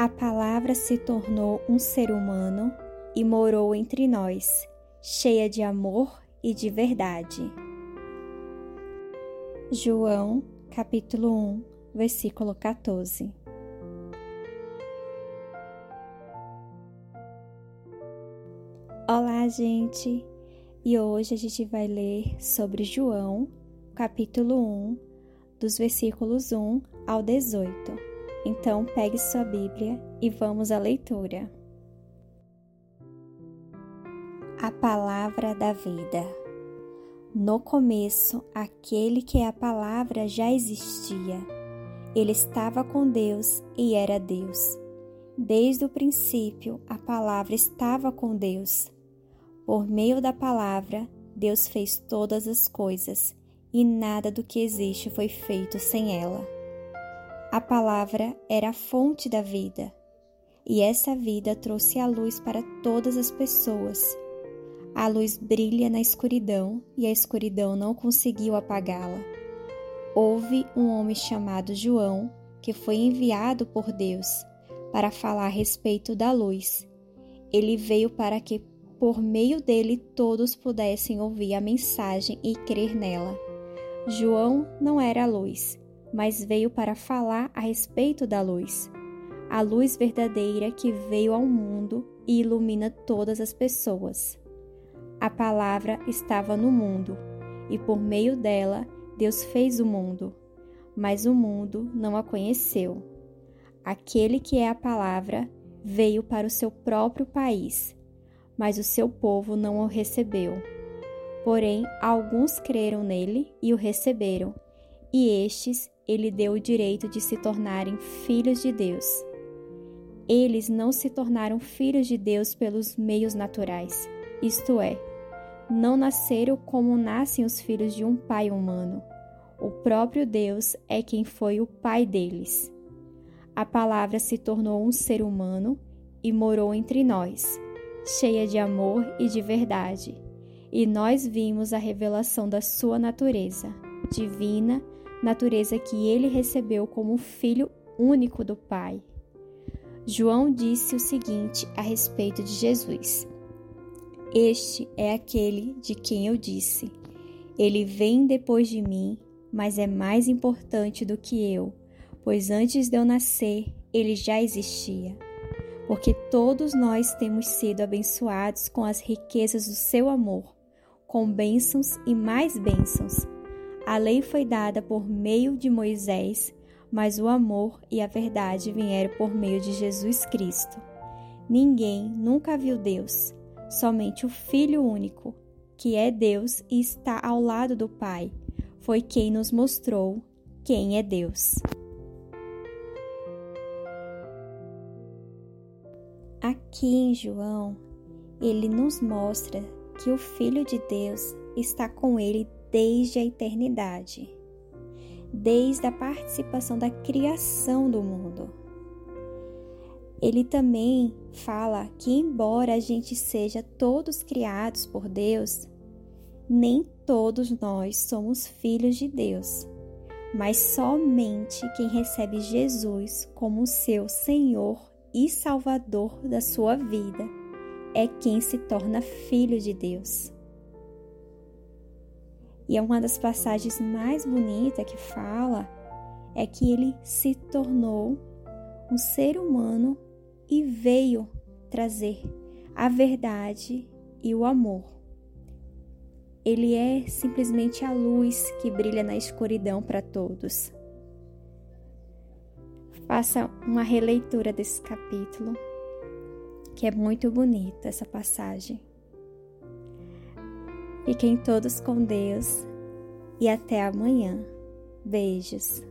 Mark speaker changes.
Speaker 1: A palavra se tornou um ser humano e morou entre nós, cheia de amor e de verdade. João, capítulo 1, versículo 14. Olá, gente! E hoje a gente vai ler sobre João, capítulo 1, dos versículos 1 ao 18. Então, pegue sua Bíblia e vamos à leitura. A palavra da vida. No começo, aquele que é a palavra já existia. Ele estava com Deus e era Deus. Desde o princípio, a palavra estava com Deus. Por meio da palavra, Deus fez todas as coisas, e nada do que existe foi feito sem ela. A palavra era a fonte da vida, e essa vida trouxe a luz para todas as pessoas. A luz brilha na escuridão e a escuridão não conseguiu apagá-la. Houve um homem chamado João que foi enviado por Deus para falar a respeito da luz. Ele veio para que, por meio dele, todos pudessem ouvir a mensagem e crer nela. João não era a luz, mas veio para falar a respeito da luz, a luz verdadeira que veio ao mundo e ilumina todas as pessoas. A palavra estava no mundo, e por meio dela Deus fez o mundo, mas o mundo não a conheceu. Aquele que é a palavra veio para o seu próprio país, mas o seu povo não o recebeu. Porém, alguns creram nele e o receberam, e estes ele deu o direito de se tornarem filhos de Deus. Eles não se tornaram filhos de Deus pelos meios naturais, isto é, não nasceram como nascem os filhos de um pai humano. O próprio Deus é quem foi o pai deles. A palavra se tornou um ser humano e morou entre nós, cheia de amor e de verdade. E nós vimos a revelação da sua natureza, divina, natureza que ele recebeu como filho único do Pai. João disse o seguinte a respeito de Jesus: Este é aquele de quem eu disse: Ele vem depois de mim, mas é mais importante do que eu, pois antes de eu nascer, ele já existia. Porque todos nós temos sido abençoados com as riquezas do seu amor, com bênçãos e mais bênçãos a lei foi dada por meio de Moisés, mas o amor e a verdade vieram por meio de Jesus Cristo. Ninguém nunca viu Deus, somente o Filho único, que é Deus e está ao lado do Pai, foi quem nos mostrou quem é Deus. Aqui em João, ele nos mostra que o Filho de Deus está com ele desde a eternidade, desde a participação da criação do mundo. Ele também fala que, embora a gente seja todos criados por Deus, nem todos nós somos filhos de Deus, mas somente quem recebe Jesus como seu Senhor e Salvador da sua vida é quem se torna filho de Deus. E é uma das passagens mais bonitas que fala é que ele se tornou um ser humano e veio trazer a verdade e o amor. Ele é simplesmente a luz que brilha na escuridão para todos. Faça uma releitura desse capítulo, que é muito bonita essa passagem. Fiquem todos com Deus e até amanhã. Beijos.